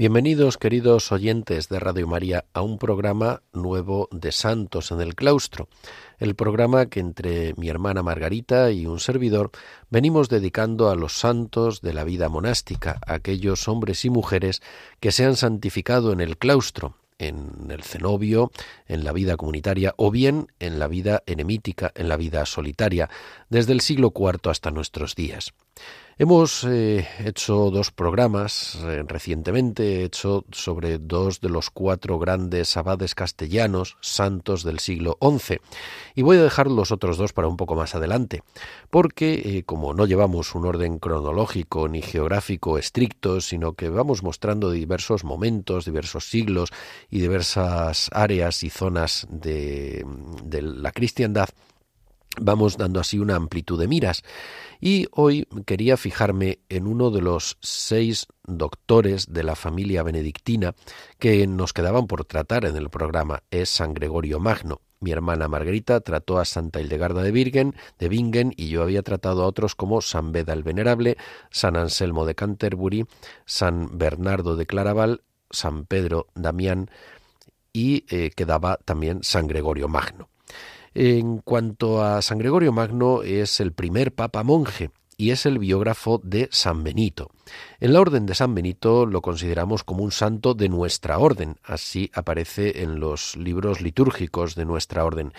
Bienvenidos, queridos oyentes de Radio María, a un programa nuevo de Santos en el Claustro, el programa que entre mi hermana Margarita y un servidor venimos dedicando a los santos de la vida monástica, aquellos hombres y mujeres que se han santificado en el claustro, en el cenobio, en la vida comunitaria o bien en la vida eremítica, en la vida solitaria, desde el siglo IV hasta nuestros días. Hemos eh, hecho dos programas eh, recientemente, he hecho sobre dos de los cuatro grandes abades castellanos, santos del siglo XI, y voy a dejar los otros dos para un poco más adelante, porque eh, como no llevamos un orden cronológico ni geográfico estricto, sino que vamos mostrando diversos momentos, diversos siglos y diversas áreas y zonas de, de la cristiandad, vamos dando así una amplitud de miras. Y hoy quería fijarme en uno de los seis doctores de la familia benedictina que nos quedaban por tratar en el programa. Es San Gregorio Magno. Mi hermana Margarita trató a Santa Hildegarda de Virgen, de Bingen, y yo había tratado a otros como San Beda el Venerable, San Anselmo de Canterbury, San Bernardo de Claraval, San Pedro Damián y eh, quedaba también San Gregorio Magno. En cuanto a San Gregorio Magno, es el primer papa monje y es el biógrafo de San Benito. En la orden de San Benito lo consideramos como un santo de nuestra orden, así aparece en los libros litúrgicos de nuestra orden.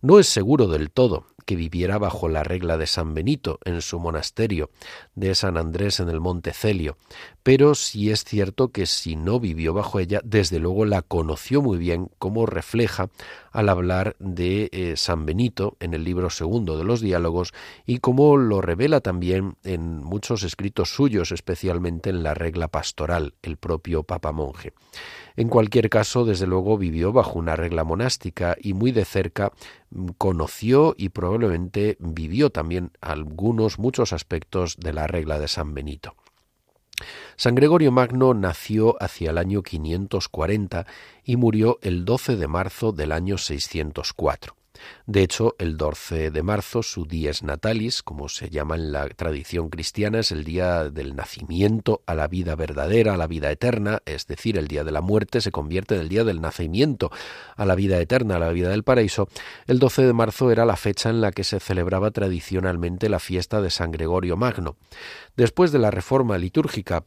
No es seguro del todo que viviera bajo la regla de San Benito en su monasterio de San Andrés en el Monte Celio, pero sí es cierto que si no vivió bajo ella, desde luego la conoció muy bien, como refleja al hablar de eh, San Benito en el libro segundo de los diálogos y como lo revela también en muchos escritos suyos, especialmente en la regla pastoral, el propio Papa Monje. En cualquier caso, desde luego vivió bajo una regla monástica y muy de cerca mm, conoció y probablemente vivió también algunos, muchos aspectos de la regla de San Benito. San Gregorio Magno nació hacia el año 540 y murió el 12 de marzo del año 604. De hecho, el 12 de marzo, su dies natalis, como se llama en la tradición cristiana, es el día del nacimiento a la vida verdadera, a la vida eterna, es decir, el día de la muerte se convierte en el día del nacimiento a la vida eterna, a la vida del paraíso. El 12 de marzo era la fecha en la que se celebraba tradicionalmente la fiesta de San Gregorio Magno. Después de la reforma litúrgica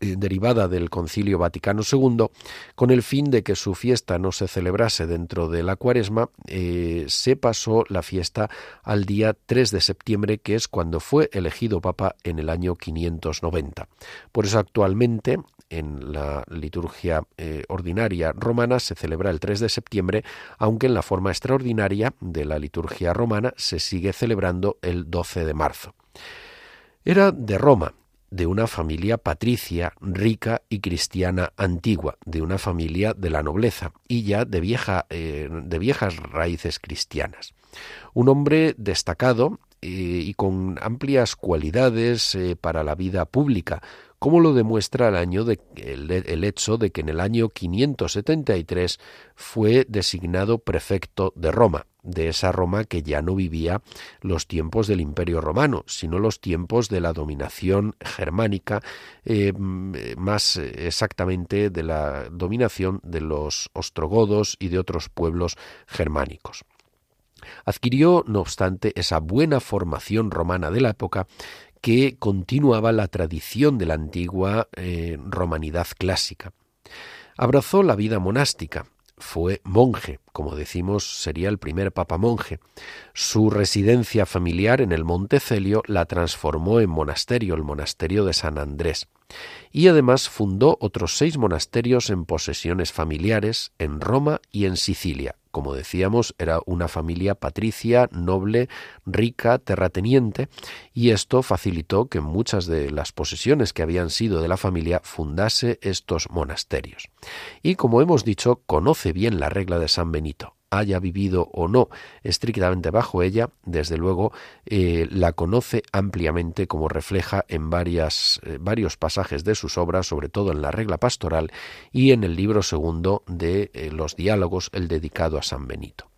derivada del Concilio Vaticano II, con el fin de que su fiesta no se celebrase dentro de la cuaresma, eh, se pasó la fiesta al día 3 de septiembre, que es cuando fue elegido Papa en el año 590. Por eso actualmente en la liturgia eh, ordinaria romana se celebra el 3 de septiembre, aunque en la forma extraordinaria de la liturgia romana se sigue celebrando el 12 de marzo. Era de Roma, de una familia patricia, rica y cristiana antigua, de una familia de la nobleza y ya de, vieja, eh, de viejas raíces cristianas. Un hombre destacado eh, y con amplias cualidades eh, para la vida pública, como lo demuestra el, año el, hecho de que en el año 573 fue designado prefecto de Roma, de esa Roma que ya no vivía los tiempos del Imperio Romano, sino los tiempos de la dominación germánica, eh, más exactamente de la dominación de los ostrogodos y de otros pueblos germánicos. Adquirió, no obstante, esa buena formación romana de la época que continuaba la tradición de la antigua eh, romanidad clásica. Abrazó la vida monástica, fue monje, como decimos, sería el primer papa monje. Su residencia familiar en el Monte Celio la transformó en monasterio, el monasterio de San Andrés. Y además fundó otros seis monasterios en posesiones familiares en Roma y en Sicilia, como decíamos, era una familia patricia, noble, rica, terrateniente, y esto facilitó que muchas de las posesiones que habían sido de la familia fundase estos monasterios. Y como hemos dicho, conoce bien la regla de San Benito. Haya vivido o no estrictamente bajo ella, desde luego eh, la conoce ampliamente como refleja en eh, varios pasajes de sus obras, sobre todo en la regla pastoral y en el libro segundo de eh, los diálogos, el dedicado a San Benito.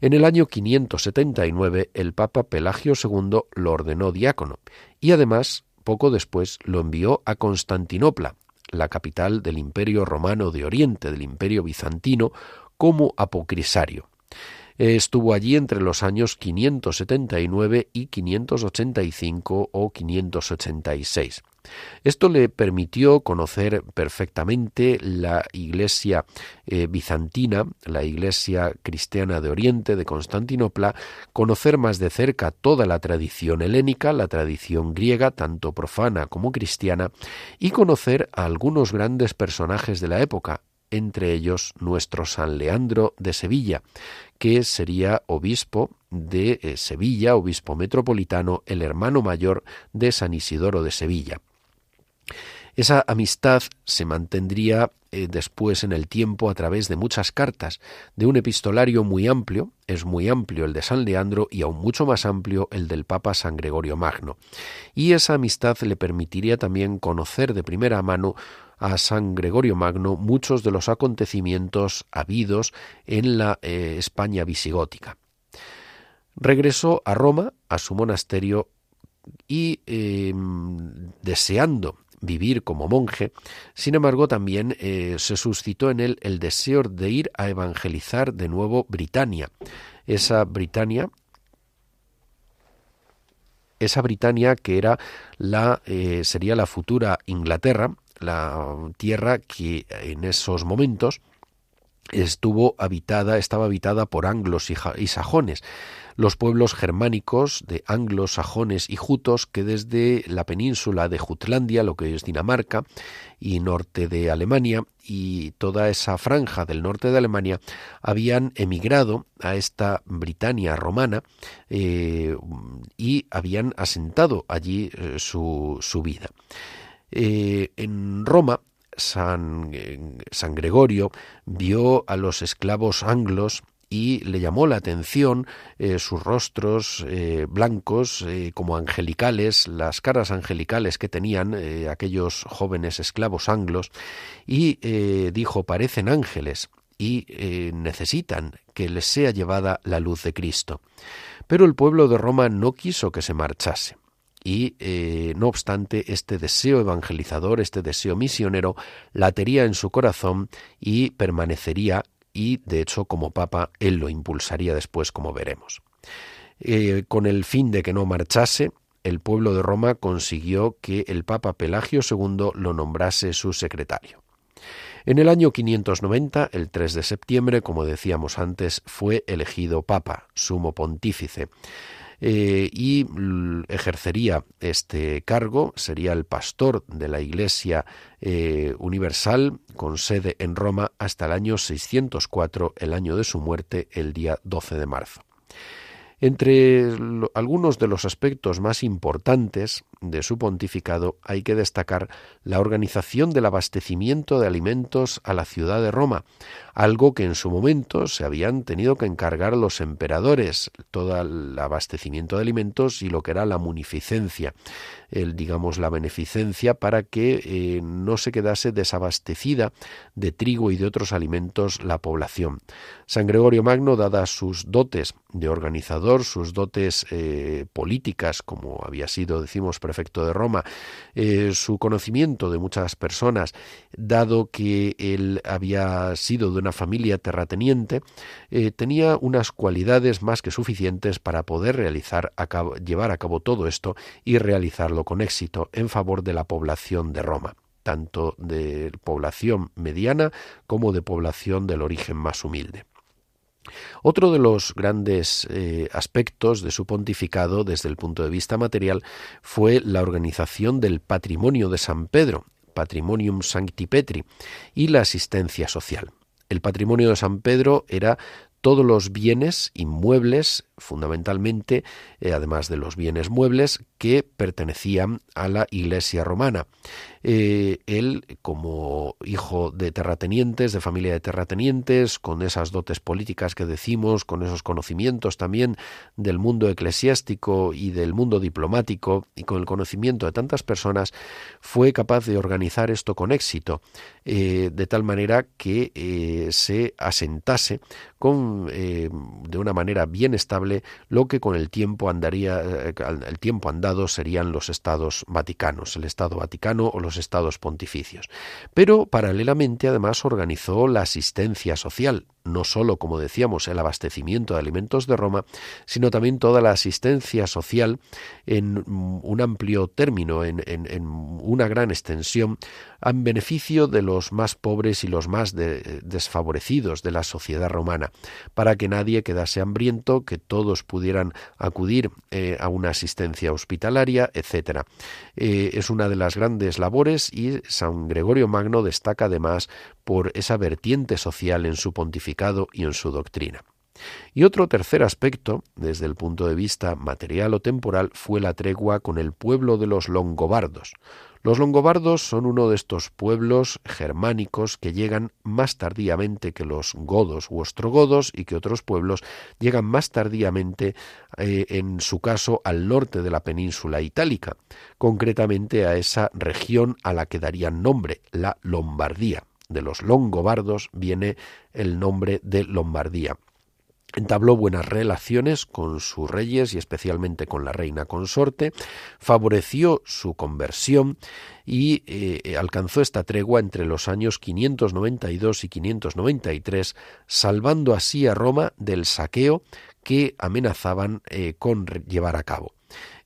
En el año 579 el Papa Pelagio II lo ordenó diácono y además poco después lo envió a Constantinopla, la capital del Imperio Romano de Oriente, del Imperio Bizantino, como apocrisario. Estuvo allí entre los años 579 y 585 o 586. Esto le permitió conocer perfectamente la iglesia eh, bizantina, la iglesia cristiana de Oriente, de Constantinopla, conocer más de cerca toda la tradición helénica, la tradición griega, tanto profana como cristiana, y conocer a algunos grandes personajes de la época, entre ellos nuestro San Leandro de Sevilla, que sería obispo de eh, Sevilla, obispo metropolitano, el hermano mayor de San Isidoro de Sevilla. Esa amistad se mantendría eh, después en el tiempo a través de muchas cartas, de un epistolario muy amplio, es muy amplio el de San Leandro y aún mucho más amplio el del Papa San Gregorio Magno. Y esa amistad le permitiría también conocer de primera mano a San Gregorio Magno muchos de los acontecimientos habidos en la eh, España visigótica. Regresó a Roma, a su monasterio, y em, deseando vivir como monje, sin embargo también eh, se suscitó en él el deseo de ir a evangelizar de nuevo Britania. Esa Britania esa Britania que era la eh, sería la futura Inglaterra, la tierra que en esos momentos estuvo habitada, estaba habitada por anglos y sajones los pueblos germánicos de anglos, sajones y jutos que desde la península de Jutlandia, lo que es Dinamarca, y norte de Alemania, y toda esa franja del norte de Alemania, habían emigrado a esta Britania romana eh, y habían asentado allí eh, su, vida. Eh, en Roma, San, San, Gregorio vio a los esclavos anglos y le llamó la atención eh, sus rostros eh, blancos eh, como angelicales, las caras angelicales que tenían aquellos jóvenes esclavos anglos y dijo parecen ángeles y necesitan que les sea llevada la luz de Cristo. Pero el pueblo de Roma no quiso que se marchase y no obstante este deseo evangelizador, este deseo misionero, latería en su corazón y permanecería y de hecho como papa él lo impulsaría después como veremos. Eh, con el fin de que no marchase, el pueblo de Roma consiguió que el papa Pelagio II lo nombrase su secretario. En el año 590, el 3 de septiembre, como decíamos antes, fue elegido papa, sumo pontífice. Eh, y ejercería este cargo, sería el pastor de la Iglesia eh, Universal con sede en Roma hasta el año 604, el año de su muerte, el día 12 de marzo. Entre algunos de los aspectos más importantes de su pontificado hay que destacar la organización del abastecimiento de alimentos a la ciudad de Roma, algo que en su momento se habían tenido que encargar los emperadores, todo el abastecimiento de alimentos y lo que era la munificencia, el, digamos la beneficencia para que eh, no se quedase desabastecida de trigo y de otros alimentos la población. San Gregorio Magno, dadas sus dotes de organizador, sus dotes eh, políticas, como había sido, decimos, prefecto de Roma, eh, su conocimiento de muchas personas, dado que él había sido de una familia terrateniente, tenía unas cualidades más que suficientes para poder realizar, llevar a cabo todo esto y realizarlo con éxito en favor de la población de Roma tanto de población mediana como de población del origen más humilde. Otro de los grandes eh, aspectos de su pontificado desde el punto de vista material fue la organización del patrimonio de San Pedro, Patrimonium Sancti Petri, y la asistencia social. El patrimonio de San Pedro era todos los bienes inmuebles fundamentalmente, eh, además de los bienes muebles, que pertenecían a la Iglesia romana. Eh, él, como hijo de terratenientes, de familia de terratenientes, con esas dotes políticas que decimos, con esos conocimientos también del mundo eclesiástico y del mundo diplomático, y con el conocimiento de tantas personas, fue capaz de organizar esto con éxito, eh, de tal manera que se asentase con, de una manera bien estable lo que con el tiempo andaría, el tiempo andado serían los estados vaticanos, el Estado Vaticano o los estados pontificios. Pero paralelamente además organizó la asistencia social, no sólo, como decíamos, el abastecimiento de alimentos de Roma, sino también toda la asistencia social en un amplio término, en, una gran extensión, en beneficio de los más pobres y los más desfavorecidos de la sociedad romana, para que nadie quedase hambriento, que todos pudieran acudir eh, a una asistencia hospitalaria, etc. Eh, es una de las grandes labores y San Gregorio Magno destaca además por esa vertiente social en su pontificado y en su doctrina. Y otro tercer aspecto, desde el punto de vista material o temporal, fue la tregua con el pueblo de los longobardos. Los longobardos son uno de estos pueblos germánicos que llegan más tardíamente que los godos u ostrogodos y que otros pueblos llegan más tardíamente, eh, en su caso, al norte de la península itálica, concretamente a esa región a la que darían nombre, la Lombardía de los longobardos viene el nombre de Lombardía. Entabló buenas relaciones con sus reyes y especialmente con la reina consorte, favoreció su conversión y eh, alcanzó esta tregua entre los años 592 y 593, salvando así a Roma del saqueo que amenazaban eh, con llevar a cabo.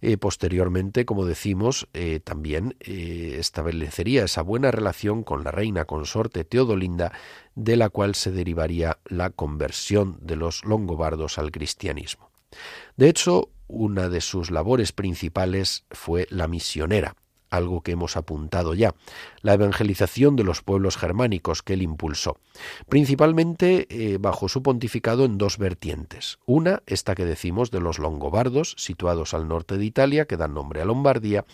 Eh, posteriormente, como decimos, eh, también eh, establecería esa buena relación con la reina consorte Teodolinda, de la cual se derivaría la conversión de los longobardos al cristianismo. De hecho, una de sus labores principales fue la misionera, algo que hemos apuntado ya, la evangelización de los pueblos germánicos que él impulsó, principalmente eh, bajo su pontificado en dos vertientes. Una, esta que decimos de los longobardos, situados al norte de Italia, que dan nombre a Lombardía,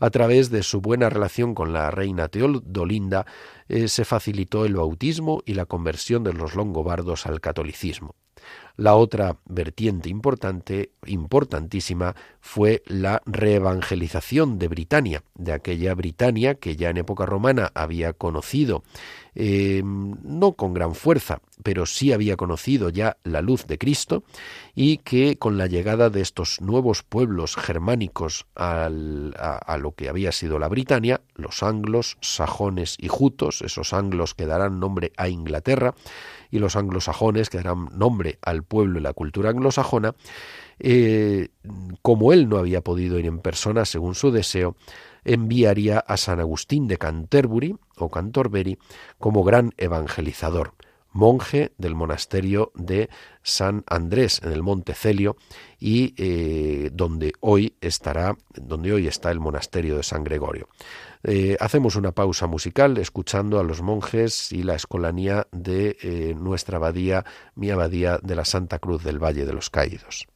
a través de su buena relación con la reina Teodolinda, eh, se facilitó el bautismo y la conversión de los longobardos al catolicismo. La otra vertiente importante, importantísima, fue la reevangelización de Britania, de aquella Britania que ya en época romana había conocido, eh, no con gran fuerza, pero sí había conocido ya la luz de Cristo y que con la llegada de estos nuevos pueblos germánicos a, a, lo que había sido la Britania, los anglos, sajones y jutos, esos anglos que darán nombre a Inglaterra, y los anglosajones, que darán nombre al pueblo y la cultura anglosajona, eh, como él no había podido ir en persona según su deseo, enviaría a San Agustín de Canterbury o Cantorbury como gran evangelizador, monje del monasterio de San Andrés en el Monte Celio y eh, donde hoy estará, donde hoy está el monasterio de San Gregorio. Eh, hacemos una pausa musical escuchando a los monjes y la escolanía de eh, nuestra abadía, mi abadía de la Santa Cruz del Valle de los Caídos.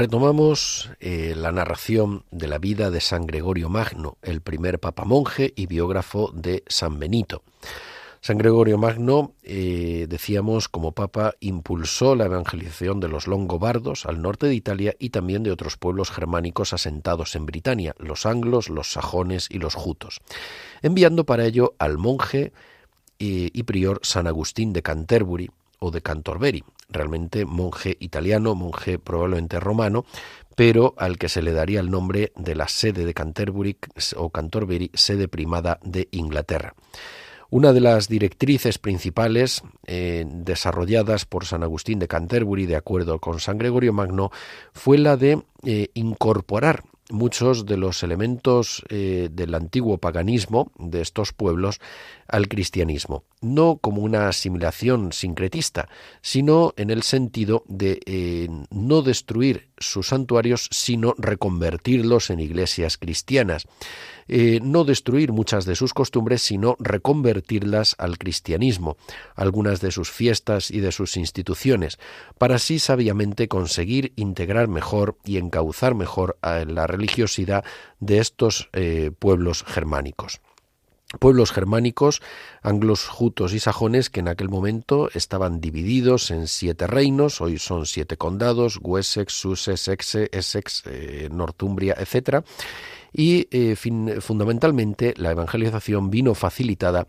Retomamos eh, la narración de la vida de San Gregorio Magno, el primer papa monje y biógrafo de San Benito. San Gregorio Magno, eh, decíamos, como papa, impulsó la evangelización de los longobardos al norte de Italia y también de otros pueblos germánicos asentados en Britania, los anglos, los sajones y los jutos, enviando para ello al monje y prior San Agustín de Canterbury o de Cantorbery, realmente monje italiano, monje probablemente romano, pero al que se le daría el nombre de la sede de Canterbury o Canterbury, sede primada de Inglaterra. Una de las directrices principales eh, desarrolladas por San Agustín de Canterbury, de acuerdo con San Gregorio Magno, fue la de eh, incorporar muchos de los elementos eh, del antiguo paganismo de estos pueblos al cristianismo, no como una asimilación sincretista, sino en el sentido de eh, no destruir sus santuarios, sino reconvertirlos en iglesias cristianas. Eh, no destruir muchas de sus costumbres, sino reconvertirlas al cristianismo, algunas de sus fiestas y de sus instituciones, para así sabiamente conseguir integrar mejor y encauzar mejor a la religiosidad de estos eh, pueblos germánicos pueblos germánicos, anglos, jutos y sajones, que en aquel momento estaban divididos en siete reinos, hoy son siete condados, Wessex, Sussex, Essex, eh, Northumbria, etc., y eh, fundamentalmente la evangelización vino facilitada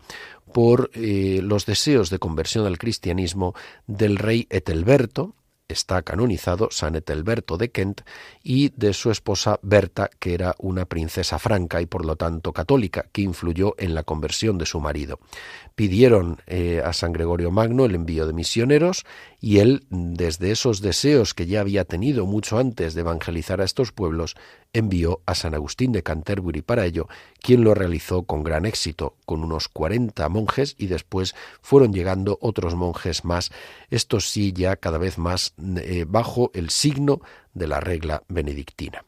por eh, los deseos de conversión al cristianismo del rey Etelberto, está canonizado San Etelberto de Kent y de su esposa Berta, que era una princesa franca y por lo tanto católica, que influyó en la conversión de su marido. Pidieron eh, a San Gregorio Magno el envío de misioneros y él, desde esos deseos que ya había tenido mucho antes de evangelizar a estos pueblos, envió a San Agustín de Canterbury para ello, quien lo realizó con gran éxito, con unos cuarenta monjes y después fueron llegando otros monjes más, estos sí ya cada vez más eh, bajo el signo de la regla benedictina.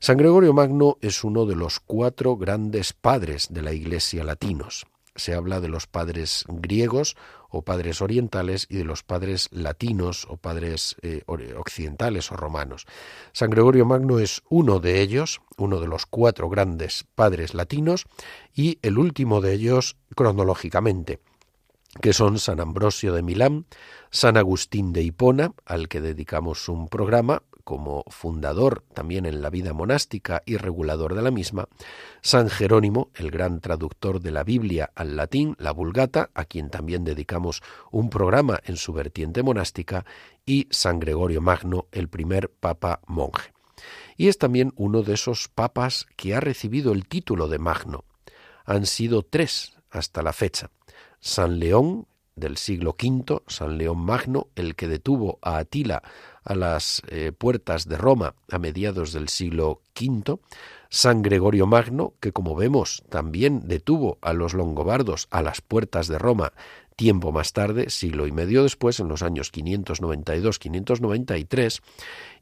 San Gregorio Magno es uno de los cuatro grandes padres de la Iglesia latinos. Se habla de los padres griegos o padres orientales y de los padres latinos o padres eh, occidentales o romanos. San Gregorio Magno es uno de ellos, uno de los cuatro grandes padres latinos y el último de ellos cronológicamente que son San Ambrosio de Milán, San Agustín de Hipona, al que dedicamos un programa, como fundador también en la vida monástica y regulador de la misma, San Jerónimo, el gran traductor de la Biblia al latín, la Vulgata, a quien también dedicamos un programa en su vertiente monástica, y San Gregorio Magno, el primer papa monje. Y es también uno de esos papas que ha recibido el título de Magno. Han sido tres hasta la fecha. San León, del siglo V, San León Magno, el que detuvo a Atila a las eh, puertas de Roma a mediados del siglo V, San Gregorio Magno, que como vemos también detuvo a los longobardos a las puertas de Roma tiempo más tarde, siglo y medio después, en los años 592-593,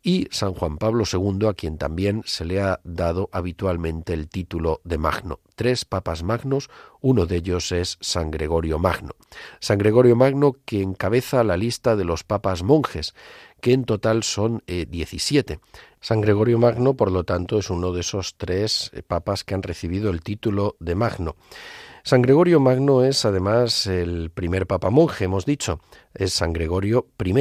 y San Juan Pablo II, a quien también se le ha dado habitualmente el título de Magno. Tres papas magnos, uno de ellos es San Gregorio Magno. San Gregorio Magno que encabeza la lista de los papas monjes, que en total son 17. Eh, San Gregorio Magno, por lo tanto, es uno de esos tres eh, papas que han recibido el título de Magno. San Gregorio Magno es además el primer papa monje, hemos dicho, es San Gregorio I.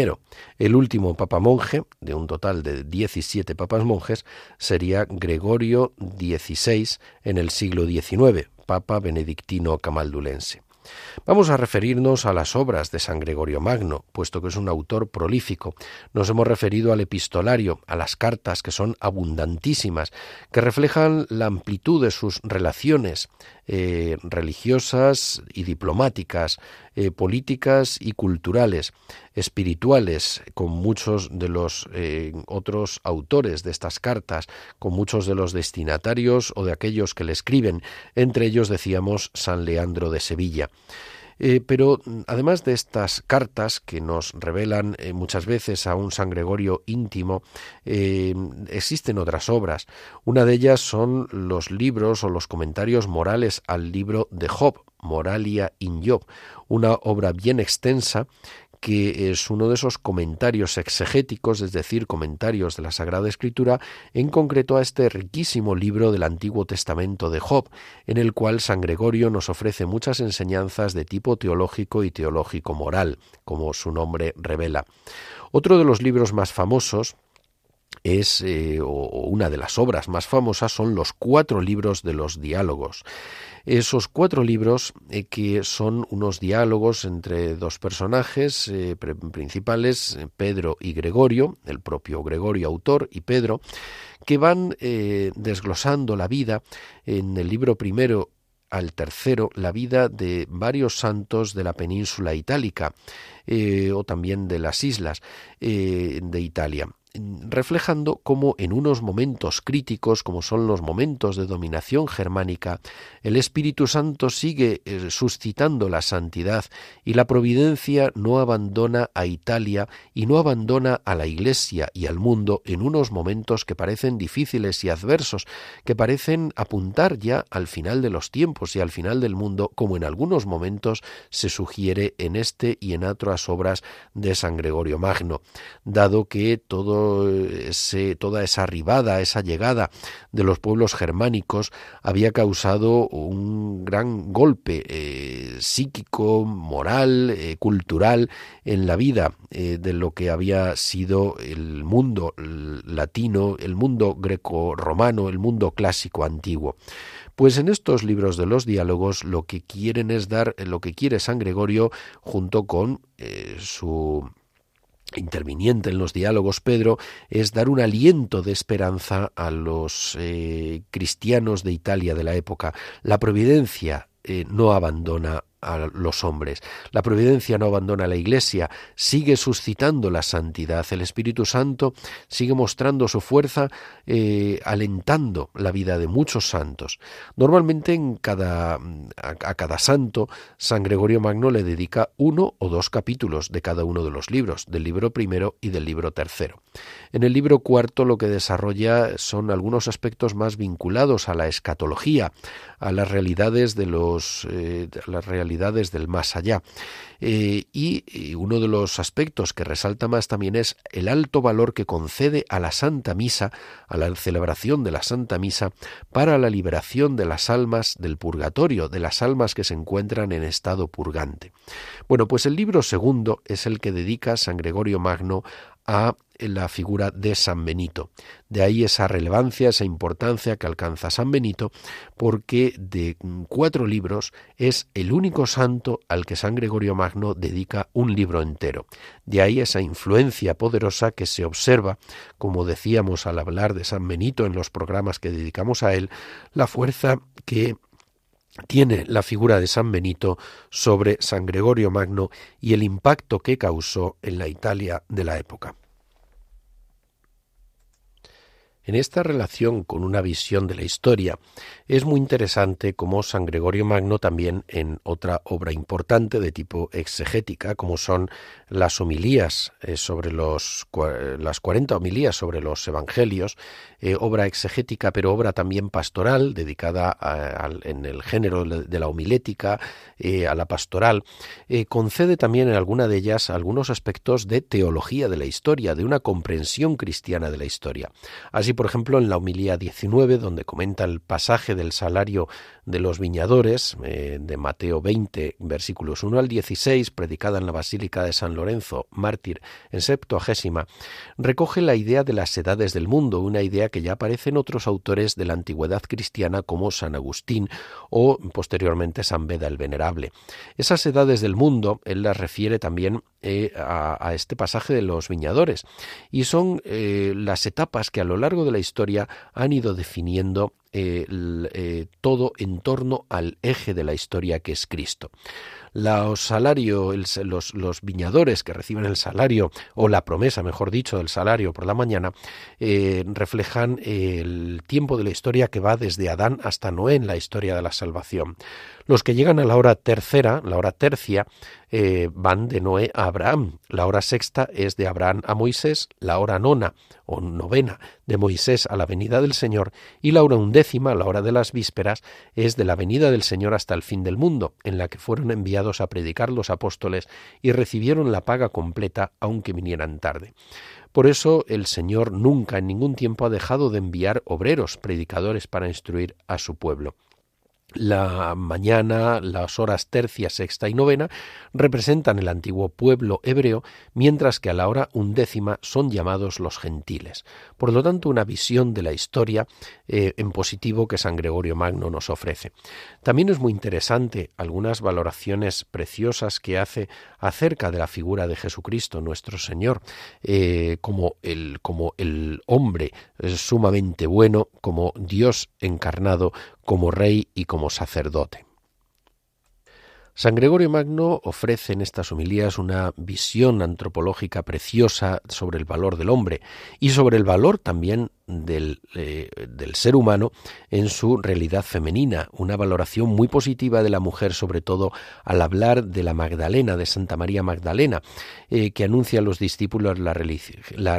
El último papa monje, de un total de 17 papas monjes, sería Gregorio XVI en el siglo XIX, papa benedictino camaldulense. Vamos a referirnos a las obras de San Gregorio Magno, puesto que es un autor prolífico. Nos hemos referido al epistolario, a las cartas, que son abundantísimas, que reflejan la amplitud de sus relaciones eh, religiosas y diplomáticas, eh, políticas y culturales, espirituales, con muchos de los eh, otros autores de estas cartas, con muchos de los destinatarios o de aquellos que le escriben, entre ellos decíamos San Leandro de Sevilla. Eh, pero mm, además de estas cartas que nos revelan eh, muchas veces a un San Gregorio íntimo, eh, existen otras obras. Una de ellas son los libros o los comentarios morales al libro de Job, Moralia in Job, una obra bien extensa que es uno de esos comentarios exegéticos, es decir, comentarios de la Sagrada Escritura, en concreto a este riquísimo libro del Antiguo Testamento de Job, en el cual San Gregorio nos ofrece muchas enseñanzas de tipo teológico y teológico moral, como su nombre revela. Otro de los libros más famosos es eh, o una de las obras más famosas son los cuatro libros de los diálogos. Esos cuatro libros eh, que son unos diálogos entre dos personajes eh, principales, Pedro y Gregorio, el propio Gregorio autor y Pedro, que van desglosando la vida en el libro primero al tercero la vida de varios santos de la península itálica o también de las islas de Italia reflejando cómo en unos momentos críticos, como son los momentos de dominación germánica, el Espíritu Santo sigue eh, suscitando la santidad y la providencia no abandona a Italia y no abandona a la Iglesia y al mundo en unos momentos que parecen difíciles y adversos, que parecen apuntar ya al final de los tiempos y al final del mundo, como en algunos momentos se sugiere en este y en otras obras de San Gregorio Magno, dado que toda esa arribada, esa llegada de los pueblos germánicos había causado un gran golpe eh, psíquico, moral, eh, cultural en la vida eh, de lo que había sido el mundo latino, el mundo greco-romano, el mundo clásico antiguo. Pues en estos libros de los diálogos lo que quieren es dar, lo que quiere San Gregorio junto con su interviniente en los diálogos Pedro es dar un aliento de esperanza a los eh, cristianos de Italia de la época. La providencia eh, no abandona a los hombres. La providencia no abandona la Iglesia, sigue suscitando la santidad. El Espíritu Santo sigue mostrando su fuerza, eh, alentando la vida de muchos santos. Normalmente en cada, a, cada santo, San Gregorio Magno le dedica uno o dos capítulos de cada uno de los libros, del libro primero y del libro tercero. En el libro cuarto lo que desarrolla son algunos aspectos más vinculados a la escatología, a las realidades de los eh, del más allá. Eh, y, uno de los aspectos que resalta más también es el alto valor que concede a la Santa Misa, a la celebración de la Santa Misa, para la liberación de las almas del purgatorio, de las almas que se encuentran en estado purgante. Bueno, pues el libro segundo es el que dedica San Gregorio Magno a la figura de San Benito. De ahí esa relevancia, esa importancia que alcanza San Benito, porque de cuatro libros es el único santo al que San Gregorio Magno dedica un libro entero. De ahí esa influencia poderosa que se observa, como decíamos al hablar de San Benito en los programas que dedicamos a él, la fuerza que tiene la figura de San Benito sobre San Gregorio Magno y el impacto que causó en la Italia de la época. En esta relación con una visión de la historia es muy interesante cómo San Gregorio Magno también en otra obra importante de tipo exegética, como son las homilías eh, sobre los las 40 homilías sobre los evangelios, eh, obra exegética pero obra también pastoral dedicada en el género de la homilética eh, a la pastoral, concede también en alguna de ellas algunos aspectos de teología de la historia, de una comprensión cristiana de la historia. Así por ejemplo, en la humilía 19, donde comenta el pasaje del salario de los viñadores, eh, de Mateo 20, versículos 1 al 16, predicada en la Basílica de San Lorenzo, mártir, en Septuagésima, recoge la idea de las edades del mundo, una idea que ya aparece en otros autores de la antigüedad cristiana como San Agustín o posteriormente San Beda el Venerable. Esas edades del mundo, él las refiere también eh, a, este pasaje de los viñadores, y son eh, las etapas que a lo largo de la historia han ido definiendo eh, todo en torno al eje de la historia que es Cristo. Los salario, los, viñadores que reciben el salario, o la promesa, mejor dicho, del salario por la mañana, reflejan el tiempo de la historia que va desde Adán hasta Noé en la historia de la salvación. Los que llegan a la hora tercera, la hora tercia, eh, van de Noé a Abraham. La hora sexta es de Abraham a Moisés, la hora nona o novena de Moisés a la venida del Señor y la hora undécima, la hora de las vísperas, es de la venida del Señor hasta el fin del mundo, en la que fueron enviados a predicar los apóstoles y recibieron la paga completa aunque vinieran tarde. Por eso el Señor nunca en ningún tiempo ha dejado de enviar obreros, predicadores para instruir a su pueblo. La mañana, las horas tercia, sexta y novena representan el antiguo pueblo hebreo, mientras que a la hora undécima son llamados los gentiles. Por lo tanto, una visión de la historia eh, en positivo que San Gregorio Magno nos ofrece. También es muy interesante algunas valoraciones preciosas que hace acerca de la figura de Jesucristo, nuestro Señor, eh, como, el, como el hombre sumamente bueno, como Dios encarnado, como rey y como sacerdote. San Gregorio Magno ofrece en estas homilías una visión antropológica preciosa sobre el valor del hombre y sobre el valor también del, eh, del, ser humano en su realidad femenina, una valoración muy positiva de la mujer, sobre todo al hablar de la Magdalena, de Santa María Magdalena, eh, que anuncia a los discípulos la,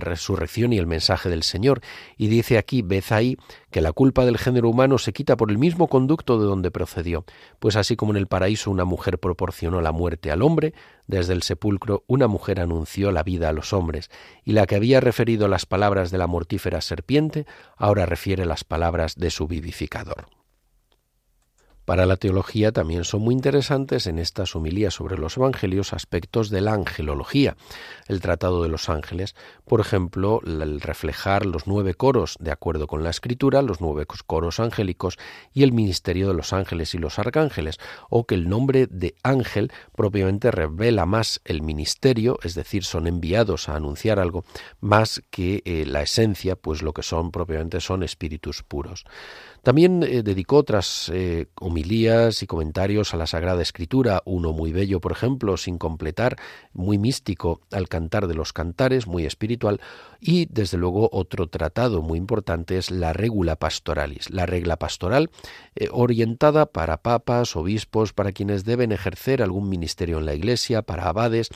resurrección y el mensaje del Señor. Y dice aquí, ved ahí, que la culpa del género humano se quita por el mismo conducto de donde procedió, pues así como en el paraíso una mujer proporcionó la muerte al hombre, desde el sepulcro una mujer anunció la vida a los hombres, y la que había referido las palabras de la mortífera serpiente, ahora refiere las palabras de su vivificador. Para la teología también son muy interesantes en estas homilías sobre los evangelios aspectos de la angelología, el tratado de los ángeles, por ejemplo, el reflejar los nueve coros de acuerdo con la escritura, los nueve coros angélicos y el ministerio de los ángeles y los arcángeles, o que el nombre de ángel propiamente revela más el ministerio, es decir, son enviados a anunciar algo, más que eh, la esencia, pues lo que son propiamente son espíritus puros. También eh, dedicó otras eh, y comentarios a la Sagrada Escritura, uno muy bello, por ejemplo, sin completar, muy místico, al cantar de los cantares, muy espiritual, y desde luego otro tratado muy importante es la Regula Pastoralis, la regla pastoral eh, orientada para papas, obispos, para quienes deben ejercer algún ministerio en la Iglesia, para abades,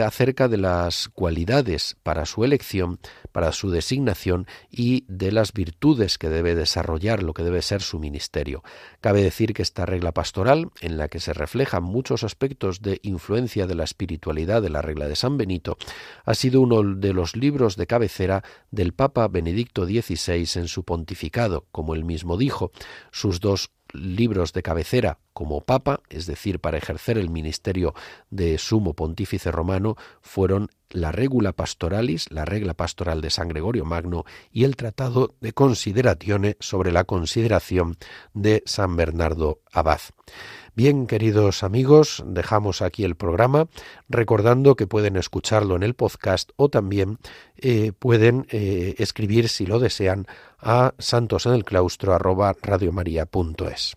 acerca de las cualidades para su elección, para su designación y de las virtudes que debe desarrollar que debe ser su ministerio. Cabe decir que esta regla pastoral, en la que se reflejan muchos aspectos de influencia de la espiritualidad de la regla de San Benito, ha sido uno de los libros de cabecera del Papa Benedicto XVI en su pontificado, como él mismo dijo. Sus dos libros de cabecera como papa, es decir, para ejercer el ministerio de sumo pontífice romano, fueron la Regula Pastoralis, la regla pastoral de San Gregorio Magno, y el Tratado de Consideratione sobre la consideración de San Bernardo Abad. Bien, queridos amigos, dejamos aquí el programa, recordando que pueden escucharlo en el podcast o también eh, pueden eh, escribir, si lo desean, a santosenelclaustro@radiomaria.es.